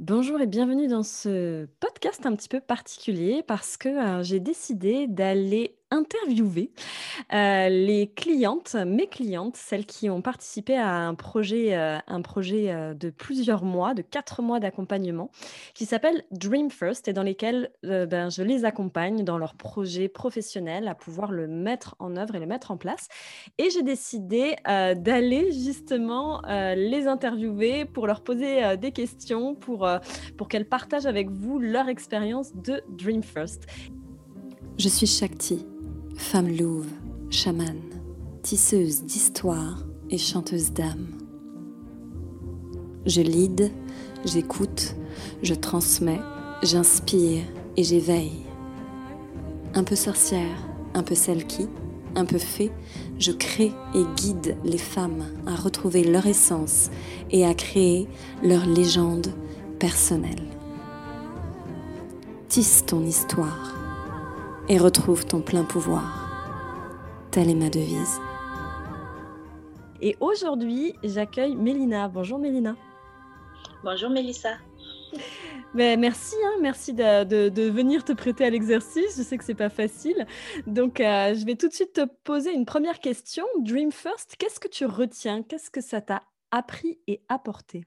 Bonjour et bienvenue dans ce podcast un petit peu particulier parce que euh, j'ai décidé d'aller interviewer euh, les clientes, mes clientes, celles qui ont participé à un projet, euh, un projet euh, de plusieurs mois, de quatre mois d'accompagnement, qui s'appelle Dream First et dans lesquels euh, ben, je les accompagne dans leur projet professionnel à pouvoir le mettre en œuvre et le mettre en place. Et j'ai décidé d'aller justement les interviewer pour leur poser des questions, pour, pour qu'elles partagent avec vous leur expérience de Dream First. Je suis Shakti, femme louve, chamane, tisseuse d'histoire et chanteuse d'âme. Je lead, j'écoute, je transmets, j'inspire et j'éveille. Un peu sorcière, un peu celle qui, un peu fée, je crée et guide les femmes à retrouver leur essence et à créer leur légende personnelle. Tisse ton histoire et retrouve ton plein pouvoir. Telle est ma devise. Et aujourd'hui, j'accueille Mélina. Bonjour Mélina. Bonjour Mélissa. Ben, merci, hein, merci de, de- de venir te prêter à l'exercice. Je sais que c'est pas facile. Donc, euh, je vais tout de suite te poser une première question. Dream First, qu'est-ce que tu retiens? Qu'est-ce que ça t'a appris et apporté?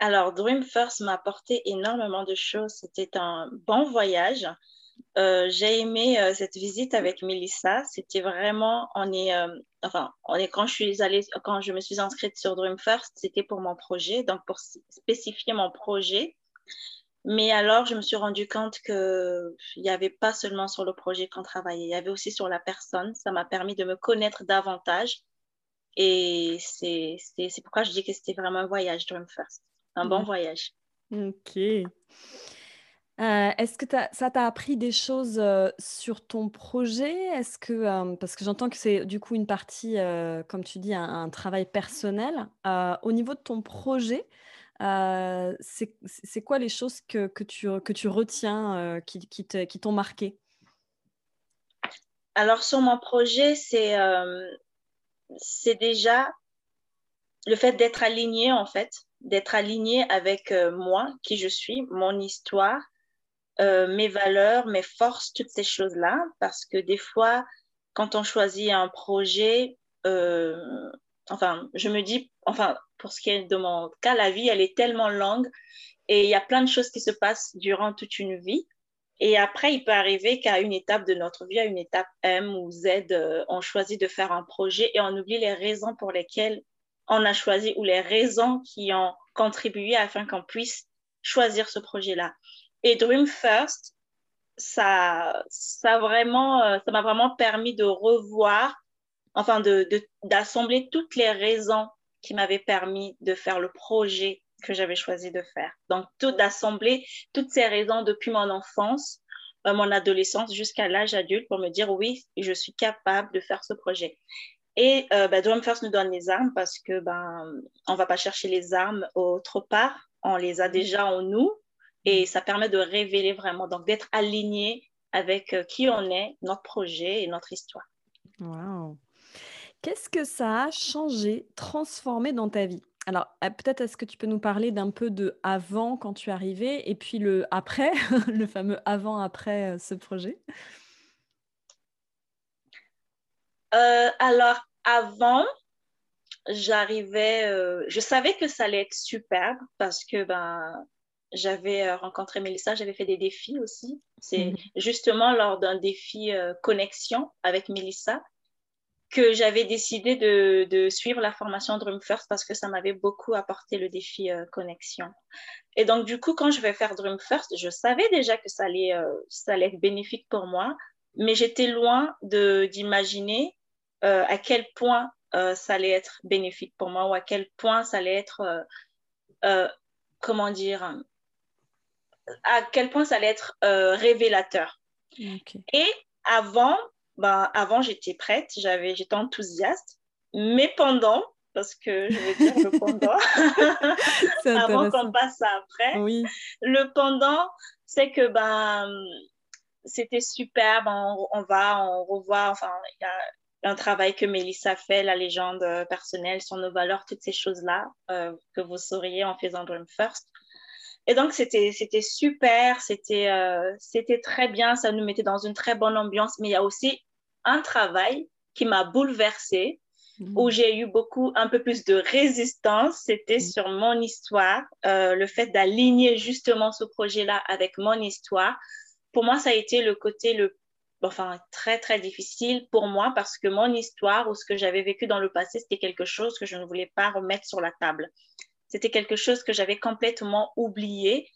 Alors, Dream First m'a apporté énormément de choses. C'était un bon voyage. Euh, j'ai aimé euh, cette visite avec Mélissa. C'était vraiment, on est, euh, enfin, on est quand je suis allée, quand je me suis inscrite sur Dream First, c'était pour mon projet, donc pour spécifier mon projet. Mais alors, je me suis rendu compte que il n'y avait pas seulement sur le projet qu'on travaillait, il y avait aussi sur la personne. Ça m'a permis de me connaître davantage. Et c'est pourquoi je dis que c'était vraiment un voyage Dream First. Un bon voyage. Ok. Euh, est-ce que ça t'a appris des choses euh, sur ton projet? Est-ce que, euh, parce que j'entends que c'est du coup une partie, comme tu dis, un, un travail personnel. Au niveau de ton projet, c'est quoi les choses que, que tu, que tu retiens qui, qui te- qui t'ont marqué? Alors, sur mon projet, c'est c'est déjà le fait d'être aligné, en fait, d'être aligné avec euh, moi, qui je suis, mon histoire, euh, mes valeurs, mes forces, toutes ces choses-là. Parce que des fois, quand on choisit un projet, euh, enfin, je me dis, enfin, pour ce qui est de mon cas, la vie, elle est tellement longue et il y a plein de choses qui se passent durant toute une vie. Et après, il peut arriver qu'à une étape de notre vie, à une étape M ou Z, on choisit de faire un projet et on oublie les raisons pour lesquelles on a choisi ou les raisons qui ont contribué afin qu'on puisse choisir ce projet-là. Et Dream First, ça, ça vraiment, euh, ça m'a vraiment permis de revoir, enfin, de, d'assembler toutes les raisons qui m'avaient permis de faire le projet que j'avais choisi de faire. Donc, d'assembler toutes ces raisons depuis mon enfance, euh, mon adolescence jusqu'à l'âge adulte pour me dire oui, je suis capable de faire ce projet. Et euh, ben, Drum First nous donne les armes parce que ben on va pas chercher les armes autre part, on les a déjà en nous et ça permet de révéler vraiment, donc d'être aligné avec euh, qui on est, notre projet et notre histoire. Wow. Qu'est-ce que ça a changé, transformé dans ta vie? Alors, euh, peut-être est-ce que tu peux nous parler d'un peu de avant quand tu es arrivée et puis le après, le fameux avant-après euh, ce projet? Euh, alors avant, j'arrivais, euh, je savais que ça allait être superbe parce que ben j'avais euh, rencontré Mélissa, j'avais fait des défis aussi. C'est Mhm. justement lors d'un défi euh, connexion avec Mélissa que j'avais décidé de, de suivre la formation Dream First parce que ça m'avait beaucoup apporté le défi euh, connexion. Et donc, du coup, quand je vais faire Dream First, je savais déjà que ça allait, ça allait être bénéfique pour moi, mais j'étais loin d'imaginer euh, à quel point euh, ça allait être bénéfique pour moi ou à quel point ça allait être, euh, comment dire, à quel point ça allait être révélateur. Et avant, ben, avant j'étais prête, j'avais, j'étais enthousiaste, mais pendant, parce que je veux dire le pendant, avant qu'on passe à après, Oui. le pendant, c'est que ben, c'était superbe, on, on va, on revoit, enfin, il y a un travail que Mélissa fait, la légende personnelle sur nos valeurs, toutes ces choses-là que vous sauriez en faisant Dream First. Et donc, c'était super, c'était très bien, ça nous mettait dans une très bonne ambiance, mais il y a aussi un travail qui m'a bouleversée, où mmh. j'ai eu beaucoup, un peu plus de résistance, c'était mmh. sur mon histoire, euh, le fait d'aligner justement ce projet-là avec mon histoire. Pour moi, ça a été le côté le enfin très très difficile pour moi parce que mon histoire ou ce que j'avais vécu dans le passé, c'était quelque chose que je ne voulais pas remettre sur la table. C'était quelque chose que j'avais complètement oublié.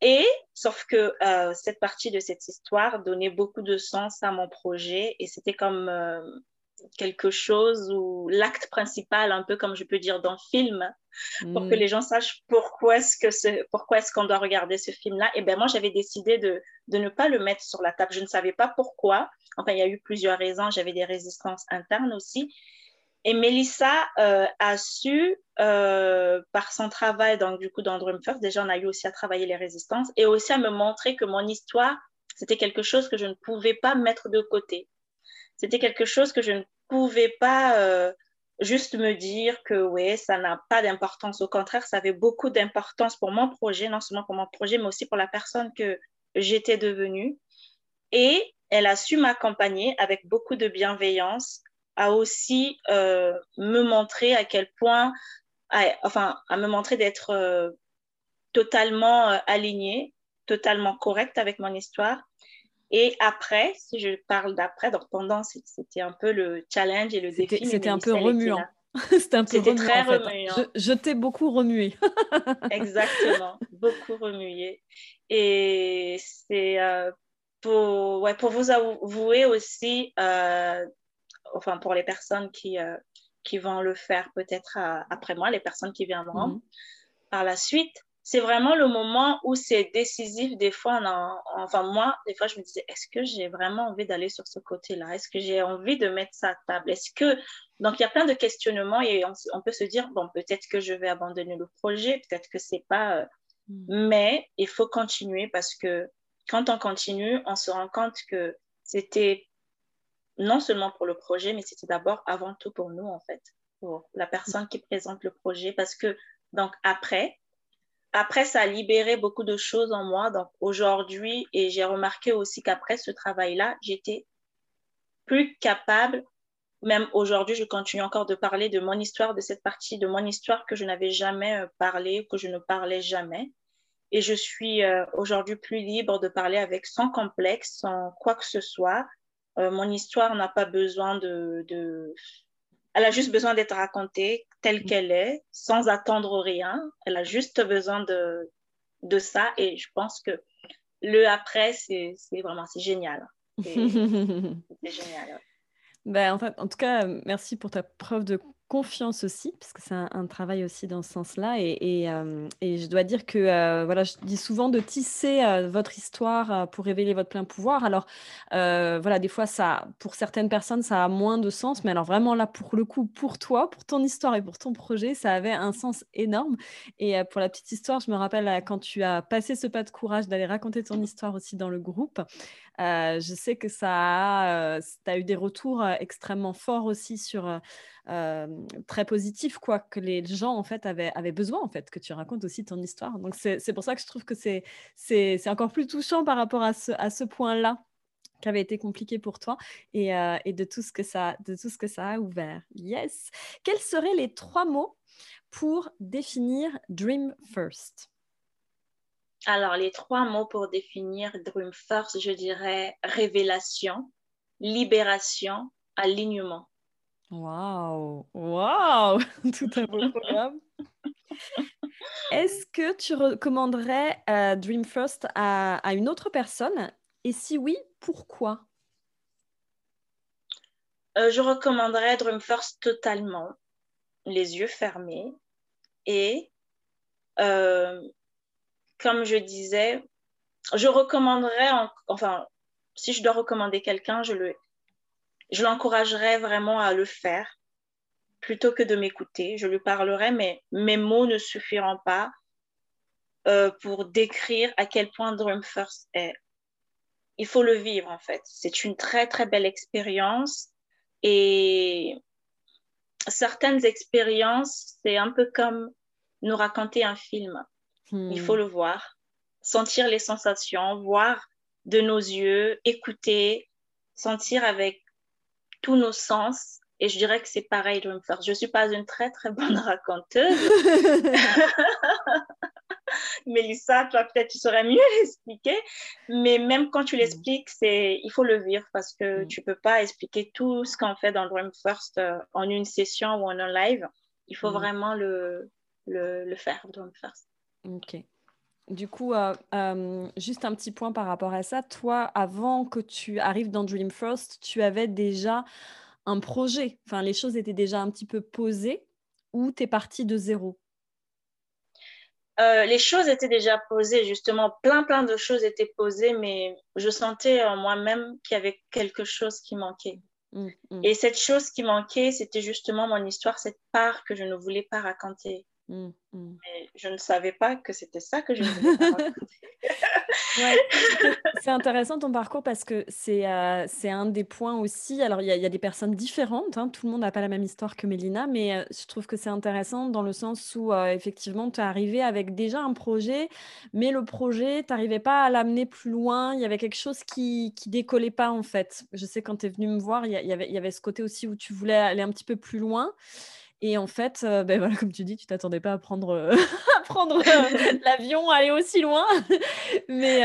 Et sauf que euh, cette partie de cette histoire donnait beaucoup de sens à mon projet et c'était comme euh, quelque chose ou l'acte principal, un peu comme je peux dire dans le film, pour que mm. les gens sachent pourquoi est-ce que pourquoi est-ce qu'on doit regarder ce film-là. Et ben moi, j'avais décidé de, de, ne pas le mettre sur la table. Je ne savais pas pourquoi. Enfin, il y a eu plusieurs raisons. J'avais des résistances internes aussi. Et Melissa euh, a su, euh, par son travail, donc du coup dans Dream First, déjà on a eu aussi à travailler les résistances et aussi à me montrer que mon histoire, c'était quelque chose que je ne pouvais pas mettre de côté. C'était quelque chose que je ne pouvais pas euh, juste me dire que oui, ça n'a pas d'importance. Au contraire, ça avait beaucoup d'importance pour mon projet, non seulement pour mon projet, mais aussi pour la personne que j'étais devenue. Et elle a su m'accompagner avec beaucoup de bienveillance, à aussi euh, me montrer à quel point, enfin, à me montrer d'être euh, totalement alignée, totalement correcte avec mon histoire et après, si je parle d'après, donc pendant, c'était un peu le challenge et le défi. C'était un peu remuant. c'était un peu remuant, très en remuant. Je, t'ai beaucoup remué. Exactement, beaucoup remué. Et c'est euh, pour, ouais, pour vous avouer aussi, euh, enfin pour les personnes qui, euh, qui vont le faire peut-être après moi, les personnes qui viendront mhm. par la suite, c'est vraiment le moment où c'est décisif. Des fois, enfin moi, des fois, je me disais, est-ce que j'ai vraiment envie d'aller sur ce côté-là? Est-ce que j'ai envie de mettre ça à table? Est-ce que donc il y a plein de questionnements et on, peut se dire bon peut-être que je vais abandonner le projet, peut-être que c'est pas. Euh, mm. Mais il faut continuer parce que quand on continue, on se rend compte que c'était non seulement pour le projet, mais c'était d'abord avant tout pour nous en fait, pour la personne qui présente le projet parce que donc après après, ça a libéré beaucoup de choses en moi. Donc aujourd'hui, et j'ai remarqué aussi qu'après ce travail-là, j'étais plus capable, même aujourd'hui, je continue encore de parler de mon histoire, de cette partie de mon histoire que je n'avais jamais euh, parlé, que je ne parlais jamais. Et je suis euh, aujourd'hui plus libre de parler avec sans complexe, sans quoi que ce soit. Euh, mon histoire n'a pas besoin de, de elle a juste besoin d'être racontée telle mm. qu'elle est, sans attendre rien. Elle a juste besoin de, de ça. Et je pense que le après, c'est vraiment, c'est génial. C'est génial. Ben, en, fait, en tout cas, merci pour ta preuve de confiance aussi, parce que c'est un, travail aussi dans ce sens-là. Et, euh, et, je dois dire que, euh, voilà, je dis souvent de tisser euh, votre histoire pour révéler votre plein pouvoir. Alors, voilà, des fois, ça, pour certaines personnes, ça a moins de sens, mais alors vraiment là, pour le coup, pour toi, pour ton histoire et pour ton projet, ça avait un sens énorme. Et pour la petite histoire, je me rappelle quand tu as passé ce pas de courage d'aller raconter ton histoire aussi dans le groupe, je sais que ça a, as eu des retours extrêmement forts aussi sur très positifs, quoi, que les gens en fait avaient, besoin en fait que tu racontes aussi ton histoire. Donc c'est pour ça que je trouve que c'est c'est encore plus touchant par rapport à ce, à ce point-là qui avait été compliqué pour toi et, et, de tout ce que ça de tout ce que ça a ouvert. Yes. Quels seraient les trois mots pour définir Dream First? Alors, les trois mots pour définir Dream First, je dirais révélation, libération, alignement. Waouh, waouh, tout un beau programme. Est-ce que tu recommanderais euh, Dream First à, à, une autre personne? Et si oui, pourquoi? Euh, Je recommanderais Dream First totalement, les yeux fermés et euh, comme je disais, je recommanderais, enfin, si je dois recommander quelqu'un, je le, je l'encouragerais vraiment à le faire plutôt que de m'écouter. Je lui parlerai, mais mes mots ne suffiront pas euh, pour décrire à quel point Dream First est. Il faut le vivre, en fait. C'est une très, très belle expérience. Et certaines expériences, c'est un peu comme nous raconter un film. Il faut hmm. le voir, sentir les sensations, voir de nos yeux, écouter, sentir avec tous nos sens. Et je dirais que c'est pareil Dreamforce. Je ne suis pas une très, très bonne raconteuse. Mélissa, toi, peut-être tu saurais mieux l'expliquer. Mais même quand tu mm. l'expliques, c'est, il faut le vivre parce que mm. tu ne peux pas expliquer tout ce qu'on fait dans Dream First euh, en une session ou en un live. Il faut mm. vraiment le, le, le, faire, Dream First. Ok. Du coup, euh, euh, juste un petit point par rapport à ça. Toi, avant que tu arrives dans Dream First, tu avais déjà un projet. Enfin, les choses étaient déjà un petit peu posées ou tu es parti de zéro? Euh, les choses étaient déjà posées, justement, plein, plein de choses étaient posées, mais je sentais en moi-même qu'il y avait quelque chose qui manquait. Mmh, mmh. Et cette chose qui manquait, c'était justement mon histoire, cette part que je ne voulais pas raconter. Mmh, mais je ne savais pas que c'était ça que je voulais raconter. c'est intéressant ton parcours parce que c'est euh, un des points aussi. Alors, il y, a des personnes différentes, hein, tout le monde n'a pas la même histoire que Mélina, mais euh, je trouve que c'est intéressant dans le sens où, euh, effectivement, tu es arrivé avec déjà un projet, mais le projet, tu n'arrivais pas à l'amener plus loin. Il y avait quelque chose qui qui décollait pas, en fait. Je sais, quand tu es venu me voir, y, avait, il y avait ce côté aussi où tu voulais aller un petit peu plus loin. Et en fait, ben voilà, comme tu dis, tu t'attendais pas à prendre, à prendre l'avion, aller aussi loin. Mais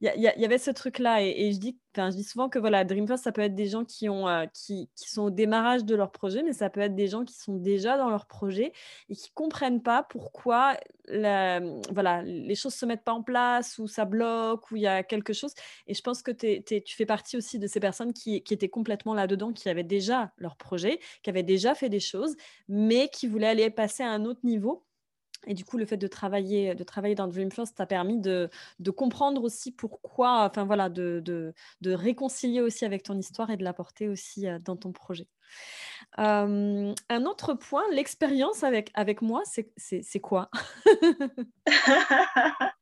il y, y, avait ce truc-là. Et, je dis je dis souvent que voilà, Dreamfirst, ça peut être des gens qui, ont, qui, qui, sont au démarrage de leur projet, mais ça peut être des gens qui sont déjà dans leur projet et qui comprennent pas pourquoi la, voilà, les choses se mettent pas en place ou ça bloque ou il y a quelque chose. Et je pense que tu fais partie aussi de ces personnes qui étaient complètement là-dedans, qui avaient déjà leur projet, qui avaient déjà fait des choses, mais qui voulaient aller passer à un autre niveau et du coup, le fait de travailler, de travailler dans Dreamforce t'a permis de, de, comprendre aussi pourquoi, enfin voilà, de, de, de, réconcilier aussi avec ton histoire et de l'apporter aussi euh, dans ton projet. un autre point, l'expérience avec, avec moi, c'est quoi?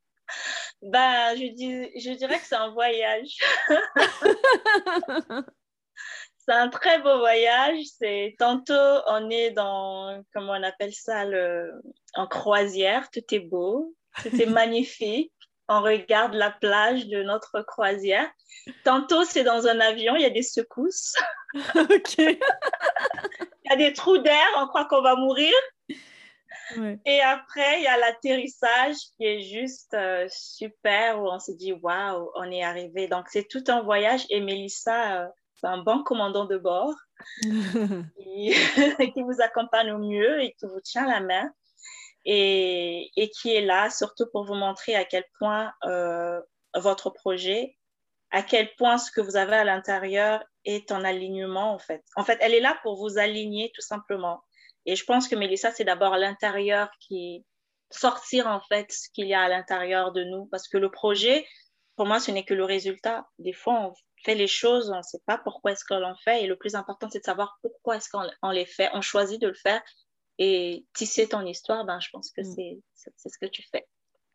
Bah, je, dis, je dirais que c'est un voyage. c'est un très beau voyage. C'est tantôt on est dans comment on appelle ça le en croisière, tout est beau, tout est magnifique. On regarde la plage de notre croisière. Tantôt c'est dans un avion, il y a des secousses. ok. il y a des trous d'air, on croit qu'on va mourir. Et après, il y a l'atterrissage qui est juste euh, super, où on se dit, waouh, on est arrivé. Donc, c'est tout un voyage. Et Mélissa, euh, un bon commandant de bord qui, qui, vous accompagne au mieux et qui vous tient la main et, et, qui est là surtout pour vous montrer à quel point euh, votre projet, à quel point ce que vous avez à l'intérieur est en alignement en fait. En fait, elle est là pour vous aligner tout simplement. Et je pense que Mélissa, c'est d'abord l'intérieur qui sortir en fait ce qu'il y a à l'intérieur de nous parce que le projet, pour moi, ce n'est que le résultat. Des fois, on fait les choses, on ne sait pas pourquoi est-ce qu'on l'en fait. Et le plus important, c'est de savoir pourquoi est-ce qu'on les fait. On choisit de le faire. Et tisser ton histoire, ben, je pense que mm. c'est ce que tu fais.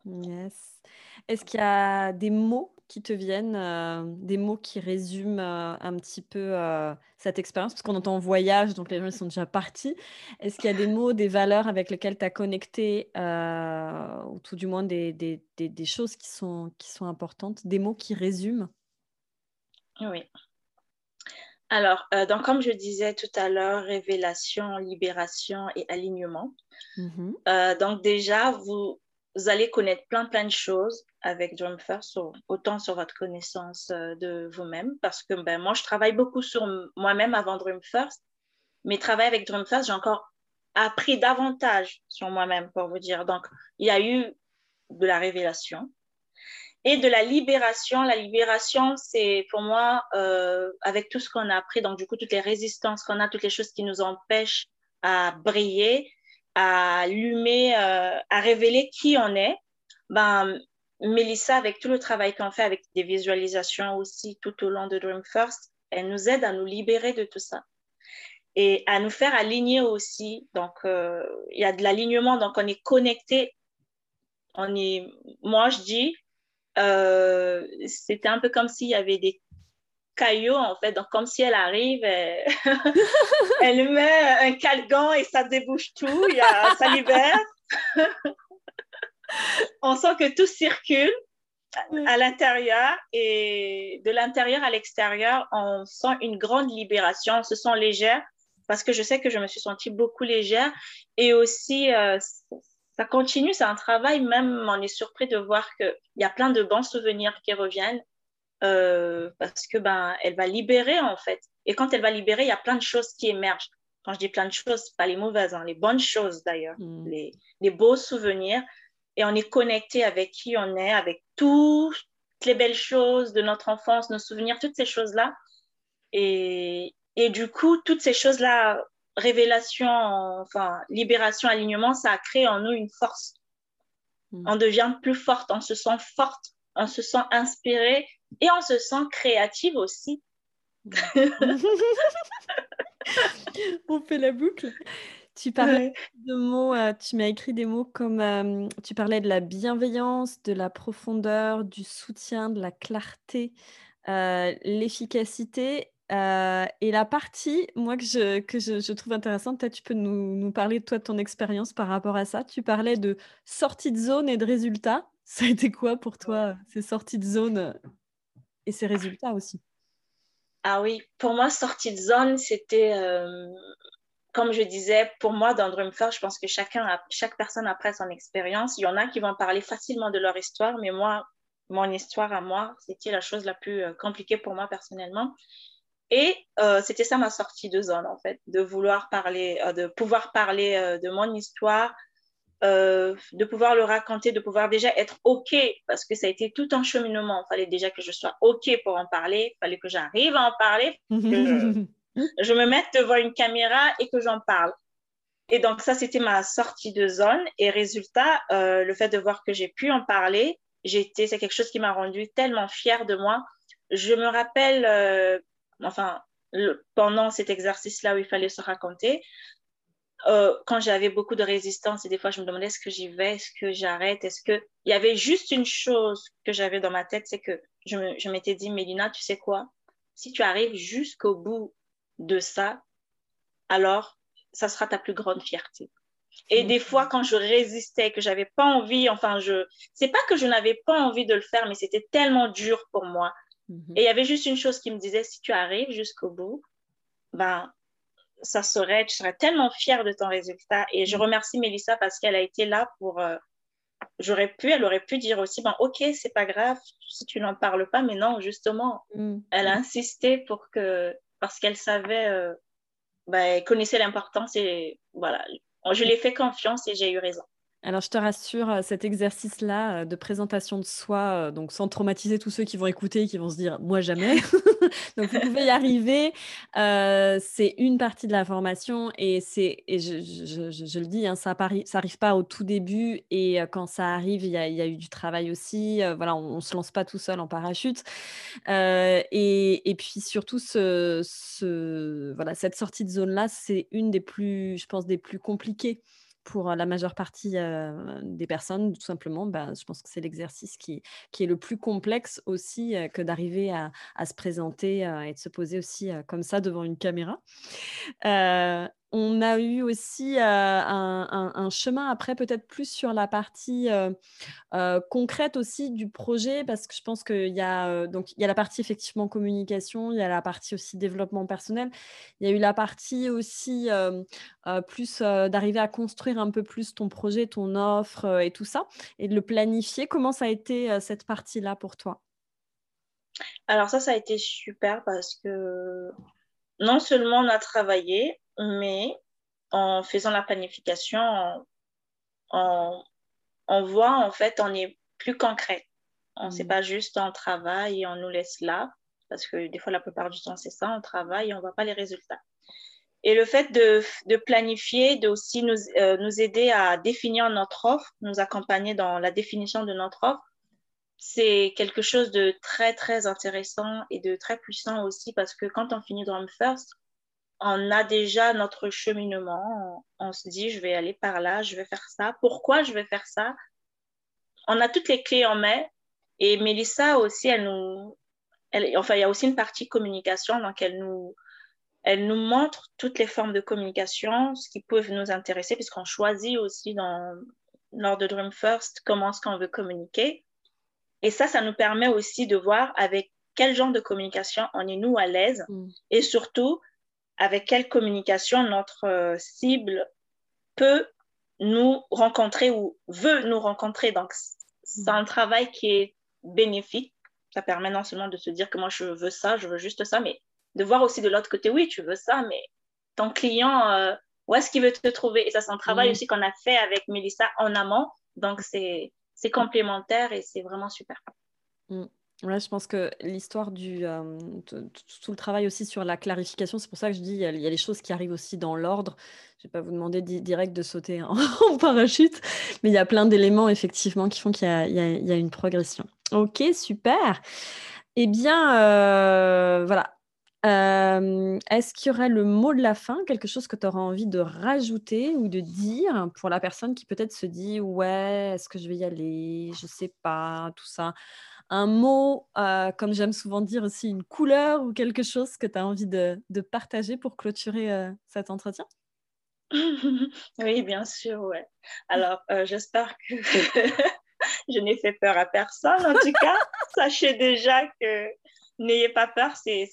Yes. Est-ce qu'il y a des mots qui te viennent, euh, des mots qui résument euh, un petit peu euh, cette expérience? Parce qu'on entend voyage, donc les gens sont déjà partis. Est-ce qu'il y a des mots, des valeurs avec lesquelles tu as connecté, ou tout du moins des, des, des, des, choses qui sont, qui sont importantes, des mots qui résument? Oui. Alors, euh, donc, comme je disais tout à l'heure, révélation, libération et alignement. Mm-hmm. Euh, donc, déjà, vous, allez connaître plein, plein de choses avec Dream First, autant sur votre connaissance euh, de vous-même, parce que ben, moi, je travaille beaucoup sur moi-même avant Dream First, mais travailler avec Dream First, j'ai encore appris davantage sur moi-même, pour vous dire. Donc, il y a eu de la révélation, et de la libération. La libération, c'est pour moi, euh, avec tout ce qu'on a appris, donc du coup, toutes les résistances qu'on a, toutes les choses qui nous empêchent à briller, à allumer, euh, à révéler qui on est, ben, Mélissa, avec tout le travail qu'on fait, avec des visualisations aussi tout au long de Dream First, elle nous aide à nous libérer de tout ça et à nous faire aligner aussi. Donc, euh, il y a de l'alignement, donc on est connecté. On est, moi, je dis, euh, c'était un peu comme s'il y avait des caillot, en fait. Donc, comme si elle arrive, elle, met un calgan et ça débouche tout, il y a, ça libère. on sent que tout circule à l'intérieur et de l'intérieur à l'extérieur, on sent une grande libération, on se sent légère parce que je sais que je me suis sentie beaucoup légère et aussi euh, ça continue, c'est un travail, même on est surpris de voir qu'il y a plein de bons souvenirs qui reviennent euh, parce que ben elle va libérer en fait et quand elle va libérer, il y a plein de choses qui émergent. Quand je dis plein de choses, pas les mauvaises, hein, les bonnes choses d'ailleurs, mm. les, les beaux souvenirs et on est connecté avec qui on est, avec toutes les belles choses de notre enfance, nos souvenirs, toutes ces choses-là. Et, et du coup, toutes ces choses-là, révélation, enfin, libération, alignement, ça a créé en nous une force. Mm. On devient plus forte, on se sent forte, on se sent inspirée et on se sent créative aussi. on fait la boucle. Tu parlais de mots, euh, tu m'as écrit des mots comme euh, tu parlais de la bienveillance, de la profondeur, du soutien, de la clarté, euh, l'efficacité. Et la partie, moi, que je, trouve intéressante, peut-être tu peux nous, nous, parler toi, de ton expérience par rapport à ça. Tu parlais de sortie de zone et de résultats. Ça a été quoi pour toi, ces sorties de zone et ces résultats aussi? Ah oui, pour moi, sortie de zone, c'était comme je disais, pour moi, dans Dreamfirst, je pense que chacun chaque personne après son expérience. Il y en a qui vont parler facilement de leur histoire, mais moi, mon histoire à moi, c'était la chose la plus compliquée pour moi personnellement. Et euh, c'était ça ma sortie de zone, en fait, de vouloir parler, euh, de pouvoir parler de mon histoire, de pouvoir le raconter, de pouvoir déjà être OK, parce que ça a été tout un cheminement. Il fallait déjà que je sois OK pour en parler, il fallait que j'arrive à en parler. je me mette devant une caméra et que j'en parle. Et donc ça, c'était ma sortie de zone. Et résultat, euh, le fait de voir que j'ai pu en parler, c'est quelque chose qui m'a rendue tellement fière de moi. Je me rappelle, enfin, pendant cet exercice-là où il fallait se raconter, euh, quand j'avais beaucoup de résistance et des fois je me demandais est-ce que j'y vais, est-ce que j'arrête, est-ce que il y avait juste une chose que j'avais dans ma tête, c'est que je, je m'étais dit Mélina, tu sais quoi, si tu arrives jusqu'au bout de ça, alors ça sera ta plus grande fierté. Et des fois, quand je résistais, que j'avais pas envie, enfin, je, c'est pas que je n'avais pas envie de le faire, mais c'était tellement dur pour moi. Mhm. Et il y avait juste une chose qui me disait, si tu arrives jusqu'au bout, ben, ça serait, tu serais tellement fière de ton résultat. Et je mhm. remercie Mélissa parce qu'elle a été là pour, euh, j'aurais pu, elle aurait pu dire aussi, ben, ok, c'est pas grave si tu n'en parles pas, mais non, justement, mhm. elle a insisté pour que parce qu'elle savait, euh, ben, elle connaissait l'importance et voilà, je lui ai fait confiance et j'ai eu raison. Alors, je te rassure, euh, cet exercice-là euh, de présentation de soi, euh, donc sans traumatiser tous ceux qui vont écouter et qui vont se dire moi jamais. donc, vous pouvez y arriver. c'est une partie de la formation et c'est, et je, le dis, hein, ça n'arrive pas au tout début et quand ça arrive, il y, a, eu du travail aussi. voilà, on, ne se lance pas tout seul en parachute. Et, puis surtout, ce, ce, voilà, cette sortie de zone-là, c'est une des plus, je pense, des plus compliquées pour la majeure partie des personnes, tout simplement, bah, je pense que c'est l'exercice qui, est le plus complexe aussi que d'arriver à, se présenter et de se poser aussi comme ça devant une caméra. On a eu aussi un, chemin après, peut-être plus sur la partie concrète aussi du projet, parce que je pense qu'il y il y a la partie effectivement communication, il y a la partie aussi développement personnel, il y a eu la partie aussi plus d'arriver à construire un peu plus ton projet, ton offre et tout ça, et de le planifier. Comment ça a été cette partie-là pour toi? Alors ça, ça a été super parce que non seulement on a travaillé, mais en faisant la planification, on, voit en fait, on est plus concret. On ne sait mm. pas juste on travaille et on nous laisse là, parce que des fois, la plupart du temps, c'est ça, on travaille et on ne voit pas les résultats. Et le fait de, planifier, de aussi nous, euh, nous aider à définir notre offre, nous accompagner dans la définition de notre offre, c'est quelque chose de très, très intéressant et de très puissant aussi parce que quand on finit Drum First, on a déjà notre cheminement. On, se dit, je vais aller par là, je vais faire ça. Pourquoi je vais faire ça? On a toutes les clés en main. Et Mélissa aussi, elle nous, elle, enfin, il y a aussi une partie communication, donc elle nous, elle nous montre toutes les formes de communication, ce qui peuvent nous intéresser, puisqu'on choisit aussi dans, lors de Dream First comment est-ce qu'on veut communiquer. Et ça, ça nous permet aussi de voir avec quel genre de communication on est nous à l'aise mm. et surtout avec quelle communication notre euh, cible peut nous rencontrer ou veut nous rencontrer. Donc, c'est un travail qui est bénéfique. Ça permet non seulement de se dire que moi, je veux ça, je veux juste ça, mais de voir aussi de l'autre côté, oui, tu veux ça, mais ton client, euh, où est-ce qu'il veut te trouver? Et ça, c'est un travail mm. aussi qu'on a fait avec Mélissa en amont. Donc, c'est complémentaire et c'est vraiment super. Mm. Ouais, je pense que l'histoire du tout le travail aussi sur la clarification, c'est pour ça que je dis il y a, les choses qui arrivent aussi dans l'ordre. Je vais pas vous demander direct de sauter en, parachute, mais il y a plein d'éléments effectivement qui font qu'il y, a une progression. Ok, super. Eh bien, euh, voilà. Est-ce qu'il y aurait le mot de la fin, quelque chose que tu auras envie de rajouter ou de dire pour la personne qui peut-être se dit ouais, est-ce que je vais y aller, je sais pas, tout ça un mot, euh, comme j'aime souvent dire aussi, une couleur ou quelque chose que tu as envie de, partager pour clôturer euh, cet entretien? Oui, bien sûr, ouais. Alors, euh, j'espère que je n'ai fait peur à personne. En tout cas, sachez déjà que n'ayez pas peur, c'est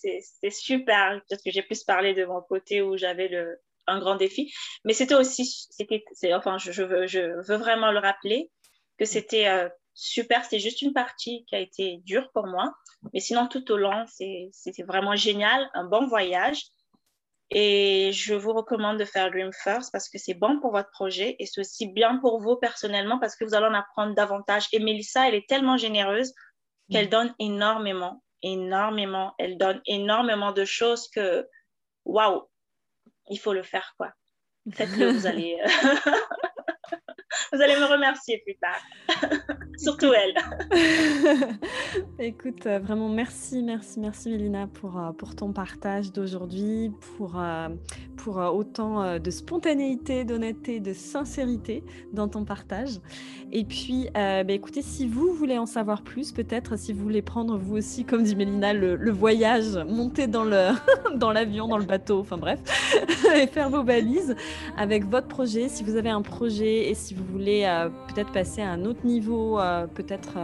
super. Parce que j'ai pu parler de mon côté où j'avais le un grand défi. Mais c'était aussi, c'était, enfin, je, veux, je veux vraiment le rappeler, que c'était super. C'est juste une partie qui a été dure pour moi. Mais sinon, tout au long, c'était vraiment génial, un bon voyage. Et je vous recommande de faire Dream First parce que c'est bon pour votre projet et c'est aussi bien pour vous personnellement parce que vous allez en apprendre davantage. Et Melissa, elle est tellement généreuse qu'elle donne énormément, énormément. Elle donne énormément de choses que, waouh, il faut le faire, quoi. Faites-le, vous allez. Vous allez me remercier plus tard. Surtout elle. Écoute, euh, vraiment merci, merci, merci Mélina pour, euh, pour ton partage d'aujourd'hui, pour, euh, pour autant de spontanéité, d'honnêteté, de sincérité dans ton partage. Et puis, bah, écoutez, si vous voulez en savoir plus, peut-être si vous voulez prendre vous aussi, comme dit Mélina, le, voyage, monter dans l'avion, dans, dans le bateau, enfin bref, et faire vos balises avec votre projet, si vous avez un projet et si vous voulez euh, peut-être passer à un autre niveau, euh, peut-être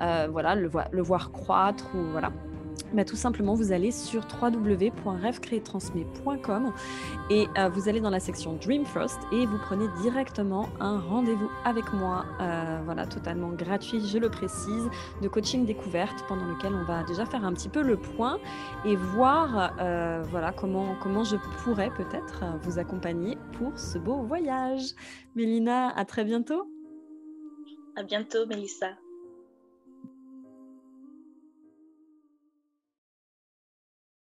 euh, voilà, le, le, voir croître ou voilà. Bah, tout simplement, vous allez sur www.rêvecréetransmet.com et vous allez dans la section Dream First et vous prenez directement un rendez-vous avec moi, voilà, totalement gratuit, je le précise, de coaching découverte pendant lequel on va déjà faire un petit peu le point et voir, voilà, comment, comment je pourrais peut-être vous accompagner pour ce beau voyage. Mélina, à très bientôt. À bientôt, Mélissa.